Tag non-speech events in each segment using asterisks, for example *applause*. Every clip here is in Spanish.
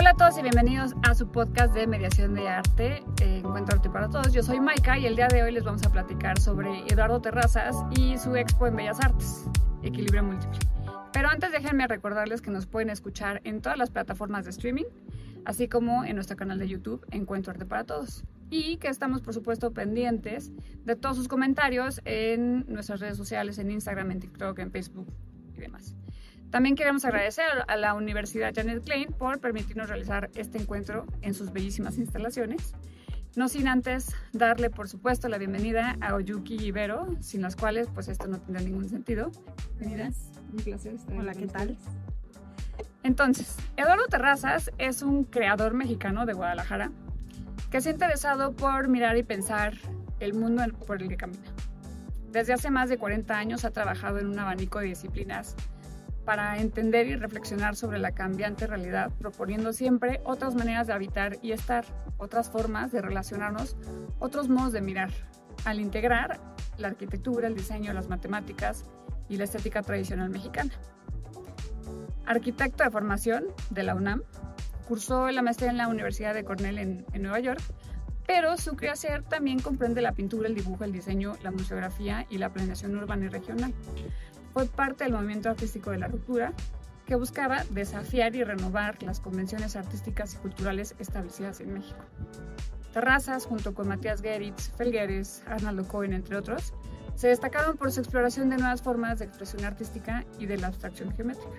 Hola a todos y bienvenidos a su podcast de mediación de arte, eh, Encuentro Arte para Todos. Yo soy Maika y el día de hoy les vamos a platicar sobre Eduardo Terrazas y su expo en Bellas Artes, Equilibrio Múltiple. Pero antes déjenme recordarles que nos pueden escuchar en todas las plataformas de streaming, así como en nuestro canal de YouTube, Encuentro Arte para Todos. Y que estamos, por supuesto, pendientes de todos sus comentarios en nuestras redes sociales, en Instagram, en TikTok, en Facebook y demás. También queremos agradecer a la Universidad Janet Klein por permitirnos realizar este encuentro en sus bellísimas instalaciones. No sin antes darle, por supuesto, la bienvenida a Oyuki y Vero, sin las cuales pues esto no tendría ningún sentido. Bienvenidas. Un placer estar Hola, ¿qué tal? Entonces, Eduardo Terrazas es un creador mexicano de Guadalajara que se ha interesado por mirar y pensar el mundo por el que camina. Desde hace más de 40 años ha trabajado en un abanico de disciplinas para entender y reflexionar sobre la cambiante realidad, proponiendo siempre otras maneras de habitar y estar, otras formas de relacionarnos, otros modos de mirar, al integrar la arquitectura, el diseño, las matemáticas y la estética tradicional mexicana. Arquitecto de formación de la UNAM, cursó la maestría en la Universidad de Cornell en, Nueva York, pero su creación también comprende la pintura, el dibujo, el diseño, la museografía y la planeación urbana y regional fue parte del movimiento artístico de la ruptura que buscaba desafiar y renovar las convenciones artísticas y culturales establecidas en México. Terrazas, junto con Matías Geritz, Felgueres, Arnaldo Cohen, entre otros, se destacaron por su exploración de nuevas formas de expresión artística y de la abstracción geométrica.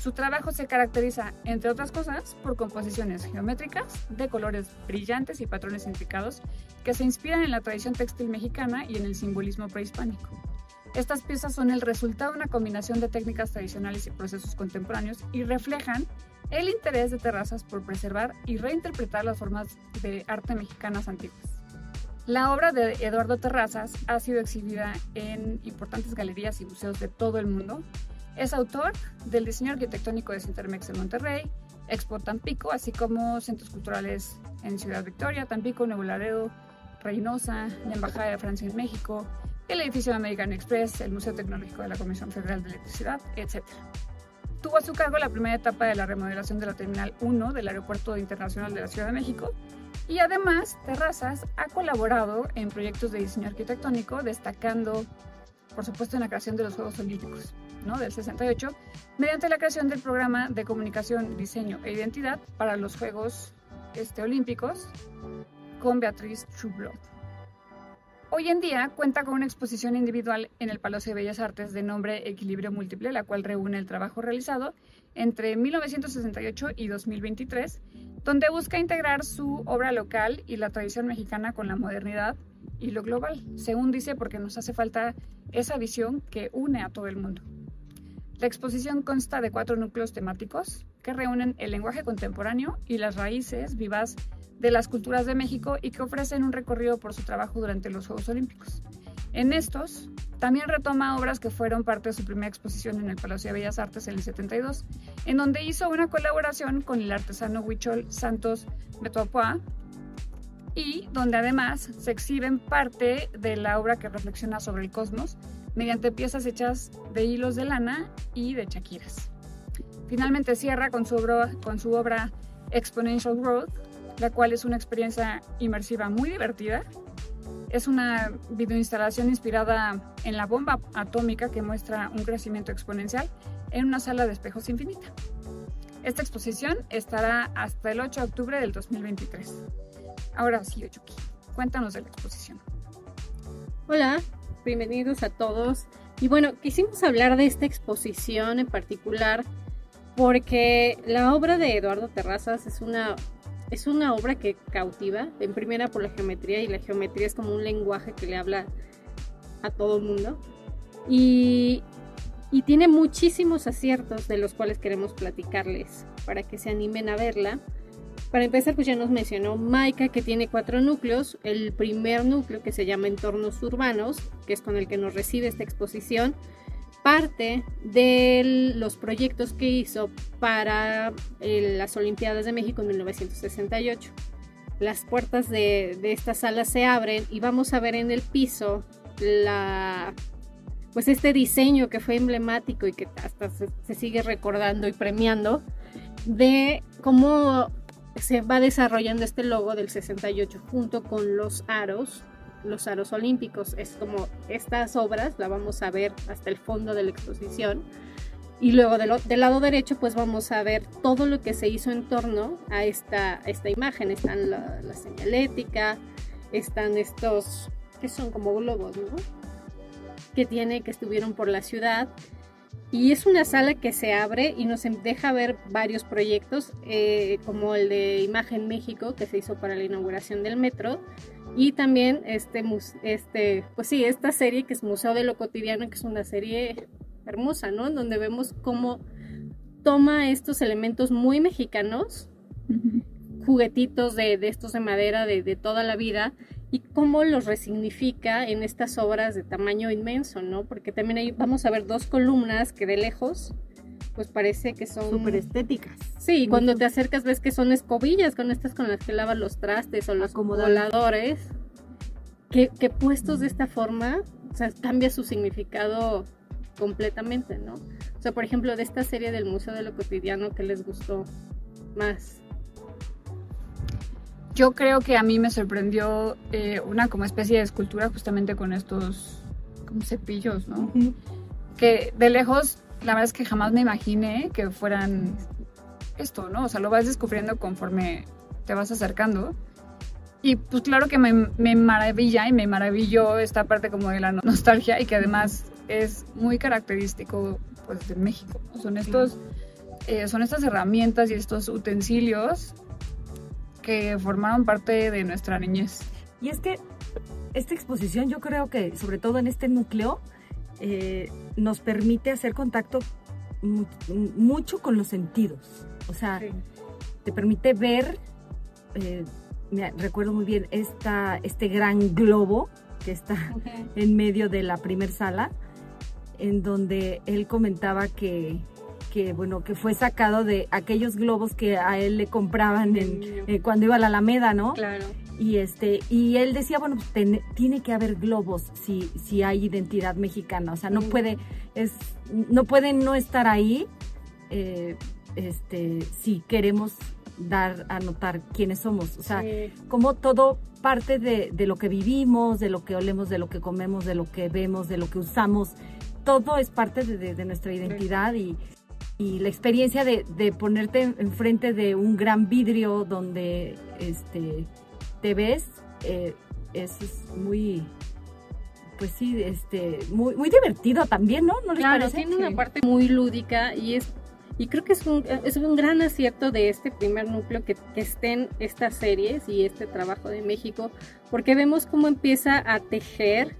Su trabajo se caracteriza, entre otras cosas, por composiciones geométricas de colores brillantes y patrones intricados que se inspiran en la tradición textil mexicana y en el simbolismo prehispánico. Estas piezas son el resultado de una combinación de técnicas tradicionales y procesos contemporáneos y reflejan el interés de Terrazas por preservar y reinterpretar las formas de arte mexicanas antiguas. La obra de Eduardo Terrazas ha sido exhibida en importantes galerías y museos de todo el mundo. Es autor del diseño arquitectónico de Cintermex en Monterrey, Expo Tampico, así como centros culturales en Ciudad Victoria, Tampico, Nuevo Laredo, Reynosa, la Embajada de Francia en México, el edificio de American Express, el Museo Tecnológico de la Comisión Federal de Electricidad, etc. Tuvo a su cargo la primera etapa de la remodelación de la Terminal 1 del Aeropuerto Internacional de la Ciudad de México y además Terrazas ha colaborado en proyectos de diseño arquitectónico, destacando, por supuesto, en la creación de los Juegos Olímpicos ¿no? del 68, mediante la creación del programa de comunicación, diseño e identidad para los Juegos este, Olímpicos con Beatriz Trueblood. Hoy en día cuenta con una exposición individual en el Palacio de Bellas Artes de nombre Equilibrio Múltiple, la cual reúne el trabajo realizado entre 1968 y 2023, donde busca integrar su obra local y la tradición mexicana con la modernidad y lo global, según dice, porque nos hace falta esa visión que une a todo el mundo. La exposición consta de cuatro núcleos temáticos que reúnen el lenguaje contemporáneo y las raíces vivas de las culturas de México y que ofrecen un recorrido por su trabajo durante los Juegos Olímpicos. En estos, también retoma obras que fueron parte de su primera exposición en el Palacio de Bellas Artes en el 72, en donde hizo una colaboración con el artesano Huichol Santos Metoapua y donde además se exhiben parte de la obra que reflexiona sobre el cosmos mediante piezas hechas de hilos de lana y de chaquiras. Finalmente cierra con su obra, con su obra Exponential Growth, la cual es una experiencia inmersiva muy divertida. Es una videoinstalación inspirada en la bomba atómica que muestra un crecimiento exponencial en una sala de espejos infinita. Esta exposición estará hasta el 8 de octubre del 2023. Ahora sí, Oyuki, cuéntanos de la exposición. Hola, bienvenidos a todos. Y bueno, quisimos hablar de esta exposición en particular porque la obra de Eduardo Terrazas es una es una obra que cautiva, en primera por la geometría, y la geometría es como un lenguaje que le habla a todo el mundo. Y, y tiene muchísimos aciertos de los cuales queremos platicarles para que se animen a verla. Para empezar, pues ya nos mencionó Maika que tiene cuatro núcleos. El primer núcleo que se llama Entornos Urbanos, que es con el que nos recibe esta exposición, parte de los proyectos que hizo para eh, las Olimpiadas de México en 1968. Las puertas de, esta sala se abren y vamos a ver en el piso pues este diseño que fue emblemático y que hasta se, sigue recordando y premiando, de cómo se va desarrollando este logo del 68 junto con los aros, los aros olímpicos. Es como estas obras, la vamos a ver hasta el fondo de la exposición. Y luego del, lado derecho, pues vamos a ver todo lo que se hizo en torno a esta, esta imagen. Están la, la señalética, están estos que son como globos. Que tiene, que estuvieron por la ciudad. Y es una sala que se abre y nos deja ver varios proyectos, eh, como el de Imagen México, que se hizo para la inauguración del metro, y también este, este, pues sí, esta serie que es Museo de lo Cotidiano, que es una serie hermosa, ¿no? En donde vemos cómo toma estos elementos muy mexicanos, juguetitos de, de, estos de madera de, de toda la vida, y cómo los resignifica en estas obras de tamaño inmenso, ¿no? Porque también ahí vamos a ver dos columnas que de lejos pues parece que son súper estéticas. Sí, cuando te acercas ves que son escobillas con estas con las que lavas los trastes o los acomodadores. Que, que puestos de esta forma, o sea, cambia su significado completamente, ¿no? O sea, por ejemplo, de esta serie del Museo de lo Cotidiano, ¿qué les gustó más? Yo creo que a mí me sorprendió eh, una como especie de escultura justamente con estos como cepillos, ¿no? Que de lejos, la verdad es que jamás me imaginé que fueran esto, ¿no? O sea, lo vas descubriendo conforme te vas acercando. Y pues claro que me, me maravilla y me maravilló esta parte como de la nostalgia y que además es muy característico pues de México. Son estos, eh, son estas herramientas y estos utensilios que formaron parte de nuestra niñez. Y es que esta exposición yo creo que sobre todo en este núcleo eh, nos permite hacer contacto mucho con los sentidos. O sea, te permite ver, eh, recuerdo muy bien esta, este gran globo que está en medio de la primer sala, en donde él comentaba que que bueno que fue sacado de aquellos globos que a él le compraban en, eh, cuando iba a la Alameda, ¿no? Claro. Y este y él decía bueno pues, tiene que haber globos si si hay identidad mexicana, o sea no puede es no pueden no estar ahí eh, este si queremos dar a notar quiénes somos, o sea como todo parte de, de lo que vivimos, de lo que olemos, de lo que comemos, de lo que vemos, de lo que usamos todo es parte de, de, nuestra identidad y, y la experiencia de, de, ponerte enfrente de un gran vidrio donde este, te ves eh, es, muy pues sí este muy muy divertido también no no les claro, tiene una parte muy lúdica y es y creo que es un, es un gran acierto de este primer núcleo que, que estén estas series y este trabajo de México porque vemos cómo empieza a tejer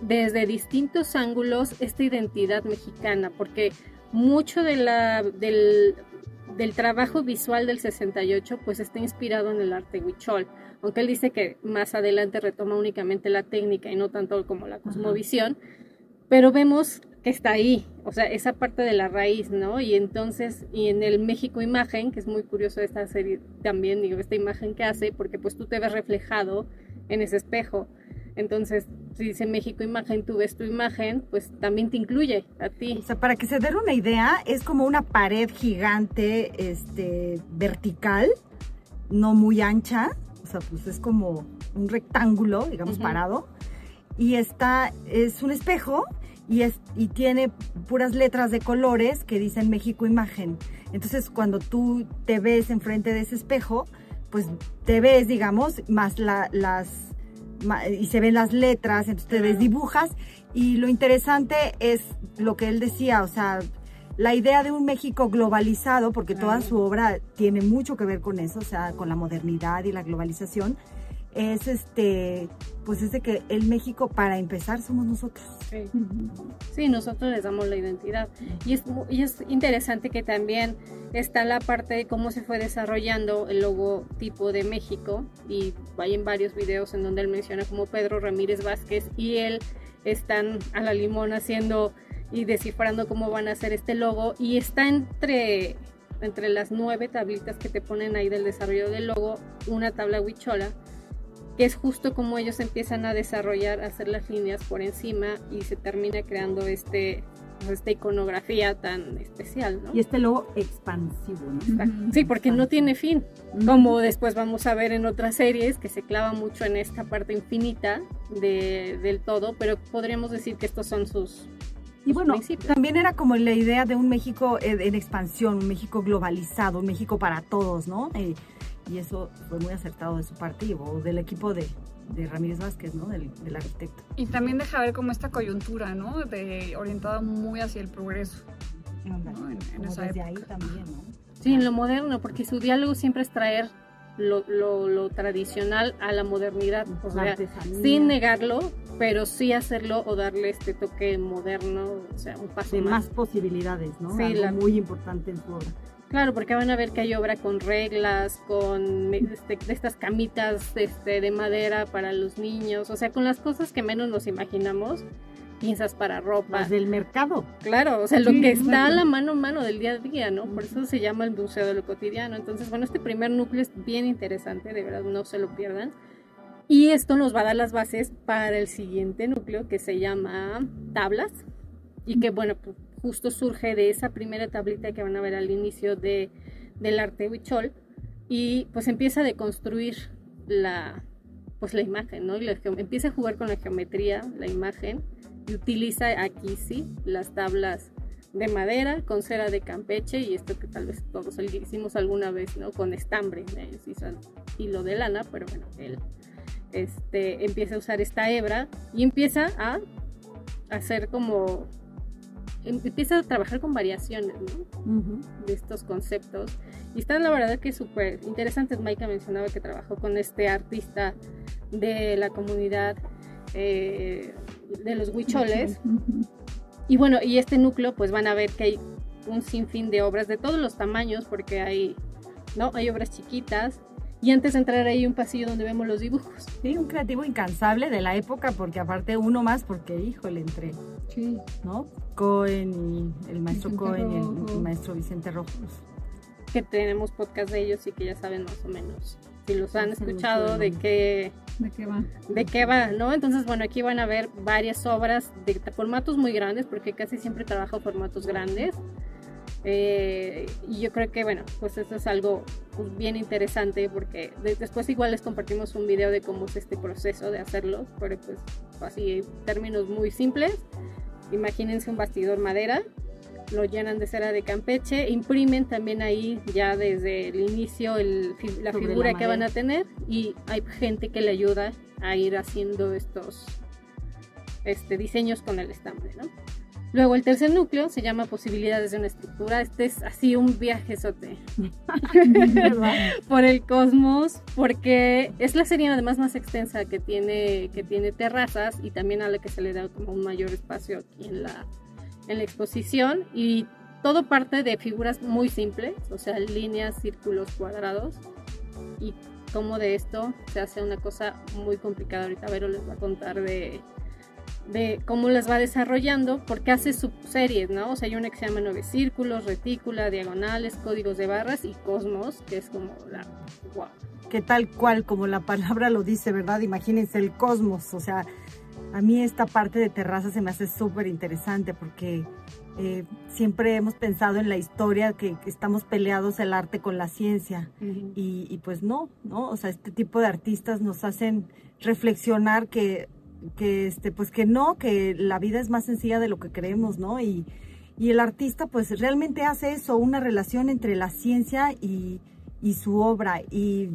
desde distintos ángulos esta identidad mexicana porque mucho de la, del, trabajo visual del 68 pues está inspirado en el arte huichol, aunque él dice que más adelante retoma únicamente la técnica y no tanto como la cosmovisión, pero vemos que está ahí, o sea, esa parte de la raíz, ¿no? Y entonces, y en el México Imagen, que es muy curioso esta serie también, digo, esta imagen que hace, porque pues tú te ves reflejado en ese espejo. Entonces, si dice México Imagen, tú ves tu imagen, pues también te incluye a ti. O sea, para que se den una idea, es como una pared gigante, este, vertical, no muy ancha, o sea, pues es como un rectángulo, digamos, parado, y está, es un espejo y, es, y tiene puras letras de colores que dicen México Imagen. Entonces, cuando tú te ves enfrente de ese espejo, pues te ves, digamos, más la, las y se ven las letras, entonces te dibujas y lo interesante es lo que él decía, o sea, la idea de un México globalizado, porque toda su obra tiene mucho que ver con eso, o sea, con la modernidad y la globalización, es este, pues es de que el México para empezar somos nosotros. Sí, nosotros les damos la identidad. Y es, y es interesante que también está la parte de cómo se fue desarrollando el logotipo de México y hay en varios videos en donde él menciona como Pedro Ramírez Vázquez y él están a la limón haciendo y descifrando cómo van a hacer este logo. Y está entre entre las nueve tablitas que te ponen ahí del desarrollo del logo una tabla huichola que es justo como ellos empiezan a desarrollar, a hacer las líneas por encima y se termina creando este, pues, esta iconografía tan especial, ¿no? Y este logo expansivo, ¿no? Sí, porque no tiene fin, como después vamos a ver en otras series que se clava mucho en esta parte infinita de, del todo, pero podríamos decir que estos son sus y bueno, también era como la idea de un México en expansión, un México globalizado, un México para todos, ¿no? Eh, y eso fue muy acertado de su parte o del equipo de, de Ramírez Vázquez, ¿no? Del, arquitecto. Y también deja ver como esta coyuntura, ¿no? De, orientada muy hacia el progreso. ¿no? En, desde ahí también, ¿no? Sí, en lo moderno, porque su diálogo siempre es traer lo, lo, tradicional a la modernidad, o sea, sin negarlo, pero sí hacerlo o darle este toque moderno, o sea, un paso más. más posibilidades, ¿no? Sí, muy importante en su obra. Claro, porque van a ver que hay obra con reglas, con este, estas camitas este, de madera para los niños, o sea, con las cosas que menos nos imaginamos, piezas para ropa. Las del mercado. Claro, o sea, lo que está a la mano a mano del día a día, ¿no? Por eso se llama el Museo de lo Cotidiano. Entonces, bueno, este primer núcleo es bien interesante, de verdad, no se lo pierdan. Y esto nos va a dar las bases para el siguiente núcleo que se llama tablas y que, bueno, pues justo surge de esa primera tablita que van a ver al inicio de, del arte huichol y pues empieza a deconstruir la, pues la imagen, ¿no? Y empieza a jugar con la geometría, la imagen, utiliza aquí sí las tablas de madera con cera de campeche y esto que tal vez todos hicimos alguna vez, ¿no? Con estambre, hizo hilo de lana, pero bueno, él este, empieza a usar esta hebra y empieza a hacer como empieza a trabajar con variaciones de estos conceptos y están la verdad que súper interesantes. Maika mencionaba que trabajó con este artista de la comunidad eh, de los huicholes y bueno, y este núcleo pues van a ver que hay un sinfín de obras de todos los tamaños porque hay, ¿no? Hay obras chiquitas, y antes de entrar ahí un pasillo donde vemos los dibujos. Sí, un creativo incansable de la época, porque aparte uno más, porque híjole, entre, sí. ¿no? Cohen y el maestro Cohen y el, maestro Vicente Rojos. Que tenemos podcast de ellos y que ya saben más o menos, si los han escuchado, de qué, de qué va. De qué va, ¿no? Entonces, bueno, aquí van a ver varias obras de formatos muy grandes, porque casi siempre trabajo formatos grandes. Eh, y yo creo que, bueno, pues eso es algo pues, bien interesante porque después igual les compartimos un video de cómo es este proceso de hacerlo, pero pues así términos muy simples. Imagínense un bastidor madera, lo llenan de cera de campeche, imprimen también ahí ya desde el inicio la figura que van a tener y hay gente que le ayuda a ir haciendo estos este, diseños con el estambre, ¿no? Luego el tercer núcleo se llama posibilidades de una estructura. Este es así un viaje sote *laughs* por el cosmos, porque es la serie además más extensa que tiene, que tiene terrazas y también a la que se le da como un mayor espacio aquí en la, en la exposición. Y todo parte de figuras muy simples, o sea, líneas, círculos, cuadrados. Y como de esto se hace una cosa muy complicada. Ahorita Vero les va a contar de de cómo las va desarrollando, porque hace subseries, ¿no? O sea, hay una que se llama Nueve Círculos, Retícula, Diagonales, Códigos de Barras y Cosmos, que es como la... ¡Wow! Que tal cual, como la palabra lo dice, ¿verdad? Imagínense el cosmos, o sea, a mí esta parte de terraza se me hace súper interesante porque eh, siempre hemos pensado en la historia que, estamos peleados el arte con la ciencia y, y, pues no, ¿no? O sea, este tipo de artistas nos hacen reflexionar que que este pues que no, que la vida es más sencilla de lo que creemos, ¿no? Y, y el artista pues realmente hace eso, una relación entre la ciencia y, y su obra y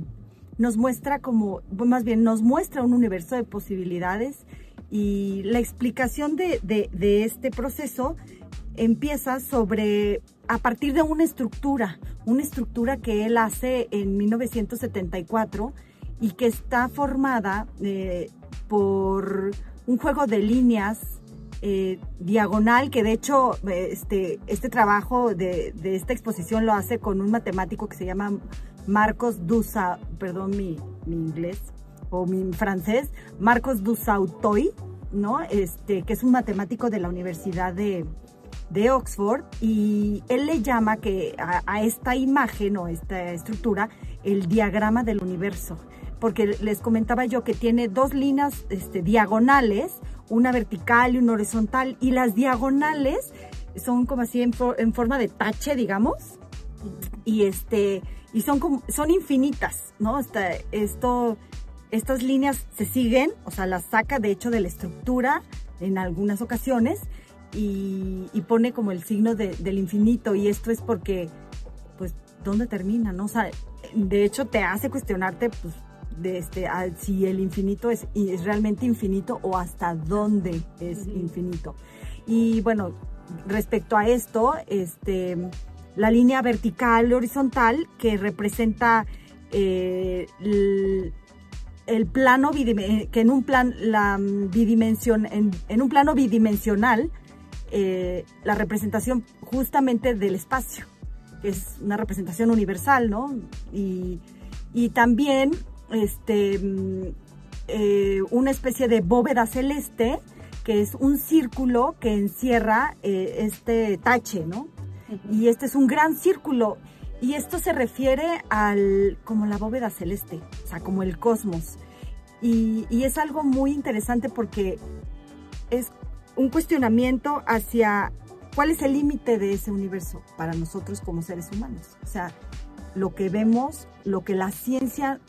nos muestra como, más bien nos muestra un universo de posibilidades y la explicación de, de, de este proceso empieza sobre, a partir de una estructura, una estructura que él hace en 1974 y que está formada eh, por un juego de líneas eh, diagonal, que de hecho este, este trabajo de, esta exposición lo hace con un matemático que se llama Marcos Dusa, perdón mi, inglés o mi francés, Marcos Dusautoy, ¿no? Este, que es un matemático de la Universidad de, Oxford y él le llama que a, esta imagen o esta estructura el diagrama del universo porque les comentaba yo que tiene dos líneas este, diagonales, una vertical y una horizontal, y las diagonales son como así en, forma de tache, digamos. Y este, y son como, son infinitas, ¿no? esto, estas líneas se siguen, o sea, las saca de hecho de la estructura en algunas ocasiones y, pone como el signo del infinito y esto es porque, pues, ¿dónde termina, no? O sea, de hecho te hace cuestionarte, pues, de este, si el infinito es, es, realmente infinito o hasta dónde es infinito. Y bueno, respecto a esto, este, la línea vertical horizontal que representa eh, el, plano que en un plan la bidimensión en, un plano bidimensional eh, la representación justamente del espacio que es una representación universal no y, también este eh, una especie de bóveda celeste que es un círculo que encierra este tache no y este es un gran círculo. Y esto se refiere al, como la bóveda celeste, o sea, como el cosmos. Y, es algo muy interesante porque es un cuestionamiento hacia cuál es el límite de ese universo para nosotros como seres humanos. O sea, lo que vemos, lo que la ciencia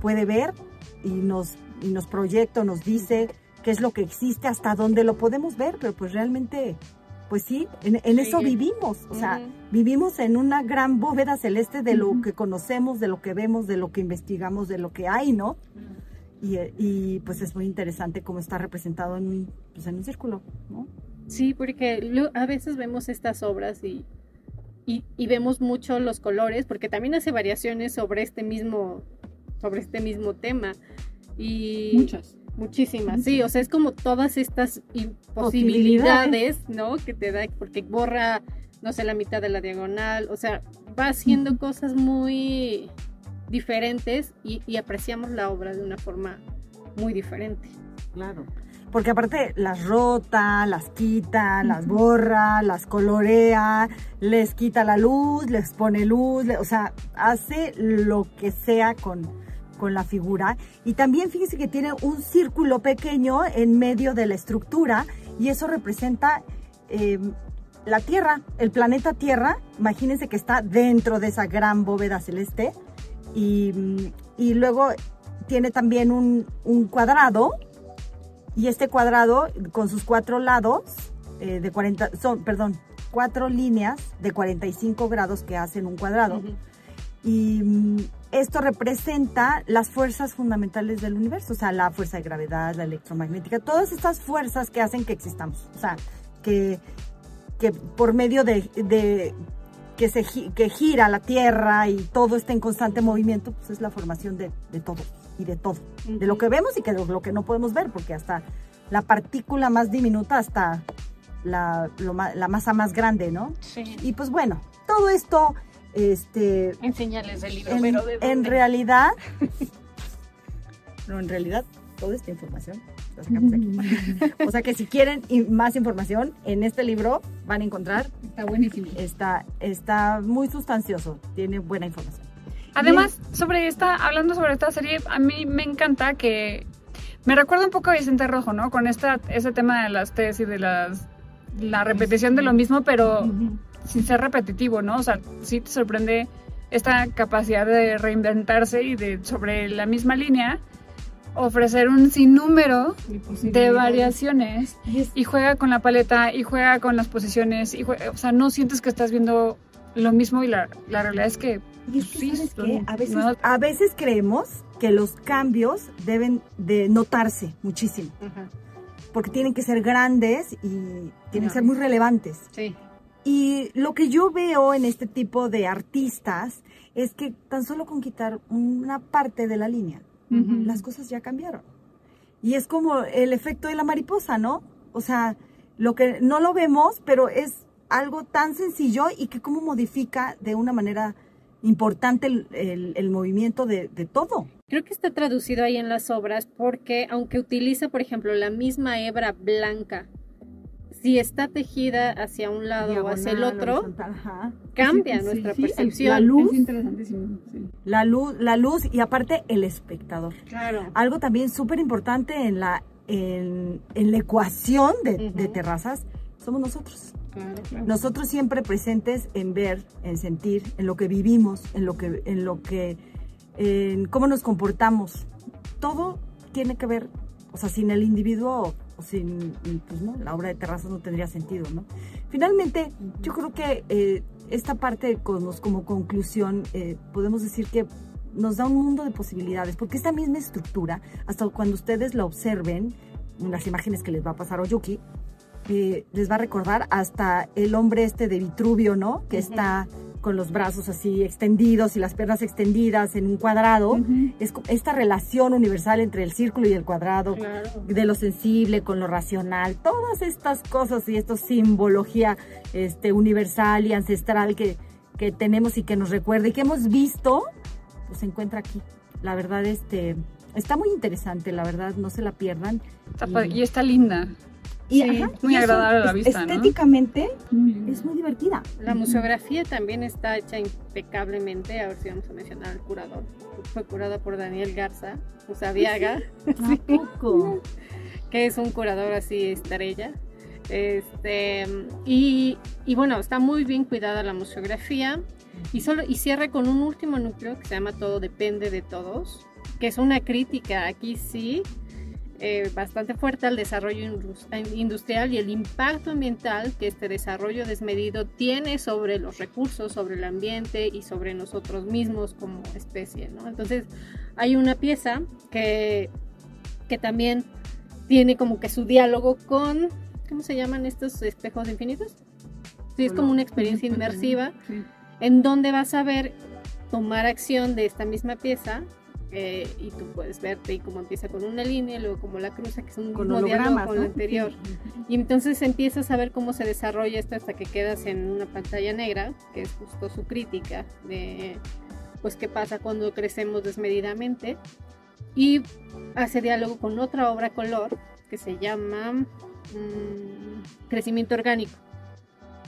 puede ver y nos, y nos proyecta, nos dice qué es lo que existe, hasta dónde lo podemos ver, pero pues realmente pues sí, en, eso vivimos, o sea, vivimos en una gran bóveda celeste de lo que conocemos, de lo que vemos, de lo que investigamos, de lo que hay, ¿no? Y, pues es muy interesante cómo está representado en, pues, en un círculo, ¿no? Sí, porque a veces vemos estas obras y, y, vemos mucho los colores, porque también hace variaciones sobre este mismo, sobre este mismo tema. Y, Muchas. Muchísimas, sí, o sea, es como todas estas posibilidades, ¿no? Que te da, porque borra, no sé, la mitad de la diagonal, o sea, va haciendo cosas muy diferentes y, apreciamos la obra de una forma muy diferente. Claro. Porque aparte las rota, las quita, las borra, las colorea, les quita la luz, les pone luz, o sea, hace lo que sea con, con la figura. Y también fíjense que tiene un círculo pequeño en medio de la estructura y eso representa em, la Tierra, el planeta Tierra. Imagínense que está dentro de esa gran bóveda celeste. Y, y luego tiene también un, un, cuadrado y este cuadrado con sus cuatro lados eh, de 40, son, perdón, cuatro líneas de 45 grados que hacen un cuadrado. Y mm, esto representa las fuerzas fundamentales del universo, o sea, la fuerza de gravedad, la electromagnética, todas estas fuerzas que hacen que existamos, o sea, que, que por medio de, que, se, que gira la Tierra y todo está en constante movimiento, pues es la formación de, todo y de todo, de lo que vemos y de lo que no podemos ver, porque hasta la partícula más diminuta hasta la, la masa más grande, ¿no? Sí. Y pues bueno, todo esto este, Enseñales el libro, en, pero en realidad, *laughs* no, en realidad, toda esta información la sacamos aquí. *laughs* o sea que si quieren más información, en este libro van a encontrar. Está buenísimo. Está, está muy sustancioso, tiene buena información. Además, sobre esta, hablando sobre esta serie, a mí me encanta que me recuerda un poco a Vicente Rojo, ¿no? Con esta, ese tema de las tesis y de las, la repetición de lo mismo, pero sin ser repetitivo, ¿no? O sea, sí te sorprende esta capacidad de reinventarse y de sobre la misma línea ofrecer un sinnúmero de variaciones y juega con la paleta y juega con las posiciones y o sea, no sientes que estás viendo lo mismo y la, la realidad es que, sí, A, veces, a veces creemos que los cambios deben de notarse muchísimo. Porque tienen que ser grandes y tienen que ser muy relevantes. Sí. Y lo que yo veo en este tipo de artistas es que tan solo con quitar una parte de la línea, las cosas ya cambiaron. Y es como el efecto de la mariposa, ¿no? O sea, lo que no lo vemos, pero es algo tan sencillo y que cómo modifica de una manera importante el, movimiento de, de, todo. Creo que está traducido ahí en las obras porque aunque utiliza, por ejemplo, la misma hebra blanca si está tejida hacia un lado o hacia el otro, cambia nuestra percepción. La luz, la luz, la luz y aparte el espectador. Claro. Algo también súper importante en la, en, la ecuación de, terrazas somos nosotros. Nosotros siempre presentes en ver, en sentir, en lo que vivimos, en lo que, en lo que, en cómo nos comportamos. Todo tiene que ver, o sea, sin el individuo o sin, pues no, la obra de terrazas no tendría sentido, ¿no? Finalmente, yo creo que eh, esta parte como, como conclusión, eh, podemos decir que nos da un mundo de posibilidades, porque esta misma estructura, hasta cuando ustedes la observen, unas imágenes que les va a pasar Oyuki, eh, les va a recordar hasta el hombre este de Vitruvio, ¿no? Que está con los brazos así extendidos y las piernas extendidas en un cuadrado. Es esta relación universal entre el círculo y el cuadrado, de lo sensible con lo racional, todas estas cosas y esta simbología este, universal y ancestral que, que tenemos y que nos recuerda y que hemos visto, pues se encuentra aquí. La verdad, este, está muy interesante, la verdad, no se la pierdan. y está linda. Y, muy agradable a la vista. Estéticamente es muy divertida. La museografía también está hecha impecablemente. A ver si vamos a mencionar al curador. Fue curada por Daniel Garza, Usabiaga. *laughs* poco? que es un curador así estrella. Este, y, y, bueno, está muy bien cuidada la museografía. Y, solo, y cierra con un último núcleo que se llama Todo depende de todos, que es una crítica aquí sí eh, bastante fuerte al desarrollo industrial y el impacto ambiental que este desarrollo desmedido tiene sobre los recursos, sobre el ambiente y sobre nosotros mismos como especie. ¿no? Entonces hay una pieza que, que también tiene como que su diálogo con, ¿cómo se llaman estos espejos infinitos? Sí, es como una experiencia inmersiva en donde vas a ver tomar acción de esta misma pieza eh, y tú puedes verte y cómo empieza con una línea, luego como la cruza, que es un con diálogo con lo anterior. Y entonces empiezas a ver cómo se desarrolla esto hasta que quedas en una pantalla negra, que es justo su crítica de pues qué pasa cuando crecemos desmedidamente. Y hace diálogo con otra obra color que se llama mm, Crecimiento Orgánico.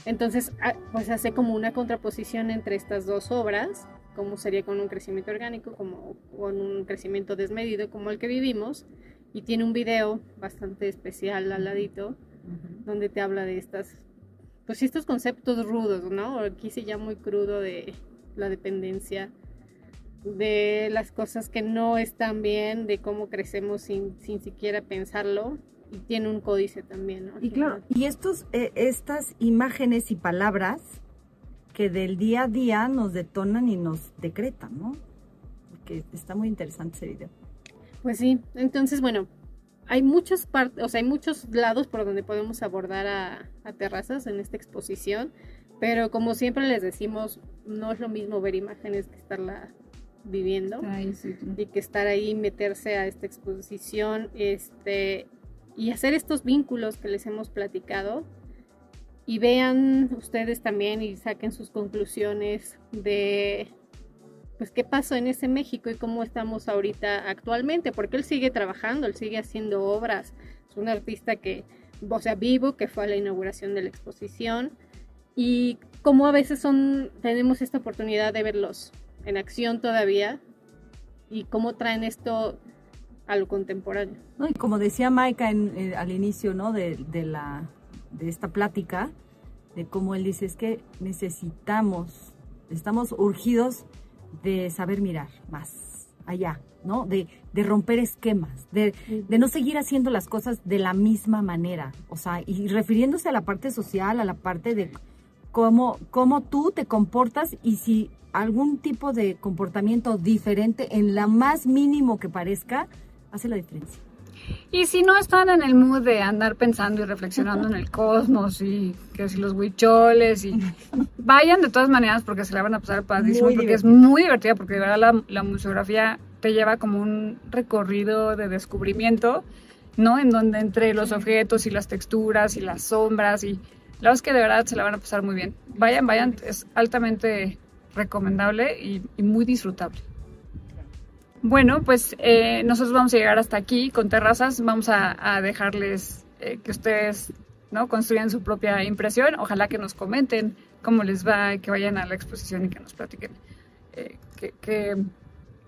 Entonces, ah, pues hace como una contraposición entre estas dos obras como sería con un crecimiento orgánico, como con un crecimiento desmedido como el que vivimos. Y tiene un video bastante especial al ladito, donde te habla de estas, pues estos conceptos rudos, ¿no? Aquí sí ya muy crudo de la dependencia, de las cosas que no están bien, de cómo crecemos sin, sin siquiera pensarlo. Y tiene un códice también, ¿no? Y claro, y estos, eh, estas imágenes y palabras que del día a día nos detonan y nos decretan, ¿no? Porque está muy interesante ese video. Pues sí, entonces bueno, hay muchas partes, o sea, hay muchos lados por donde podemos abordar a, terrazas en esta exposición, pero como siempre les decimos, no es lo mismo ver imágenes que estarla viviendo y que estar ahí, meterse a esta exposición, este, y hacer estos vínculos que les hemos platicado y vean ustedes también y saquen sus conclusiones de pues qué pasó en ese México y cómo estamos ahorita actualmente, porque él sigue trabajando, él sigue haciendo obras, es un artista que, o sea, vivo, que fue a la inauguración de la exposición y como a veces son, tenemos esta oportunidad de verlos en acción todavía y cómo traen esto a lo contemporáneo. y como decía Maika en, eh, al inicio ¿no? de, de la de esta plática, de cómo él dice, es que necesitamos, estamos urgidos de saber mirar más allá, ¿no? De, de romper esquemas, de, de, no seguir haciendo las cosas de la misma manera, o sea, y refiriéndose a la parte social, a la parte de cómo, cómo tú te comportas y si algún tipo de comportamiento diferente, en la más mínimo que parezca, hace la diferencia. Y si no están en el mood de andar pensando y reflexionando en el cosmos y que si los huicholes y *laughs* vayan de todas maneras porque se la van a pasar padrísimo porque es muy divertida porque de verdad la, la museografía te lleva como un recorrido de descubrimiento, ¿no? En donde entre los objetos y las texturas y las sombras y la verdad es que de verdad se la van a pasar muy bien. Vayan, vayan, es altamente recomendable y muy disfrutable. Bueno, pues eh, nosotros vamos a llegar hasta aquí con terrazas. Vamos a, dejarles eh, que ustedes ¿no? construyan su propia impresión. Ojalá que nos comenten cómo les va, que vayan a la exposición y que nos platiquen eh, qué,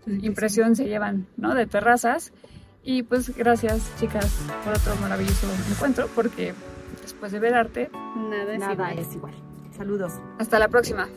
impresión se llevan ¿no? de terrazas. Y pues gracias chicas por otro maravilloso encuentro porque después de ver arte, Nada es Nada igual. es igual. Saludos. hasta la próxima.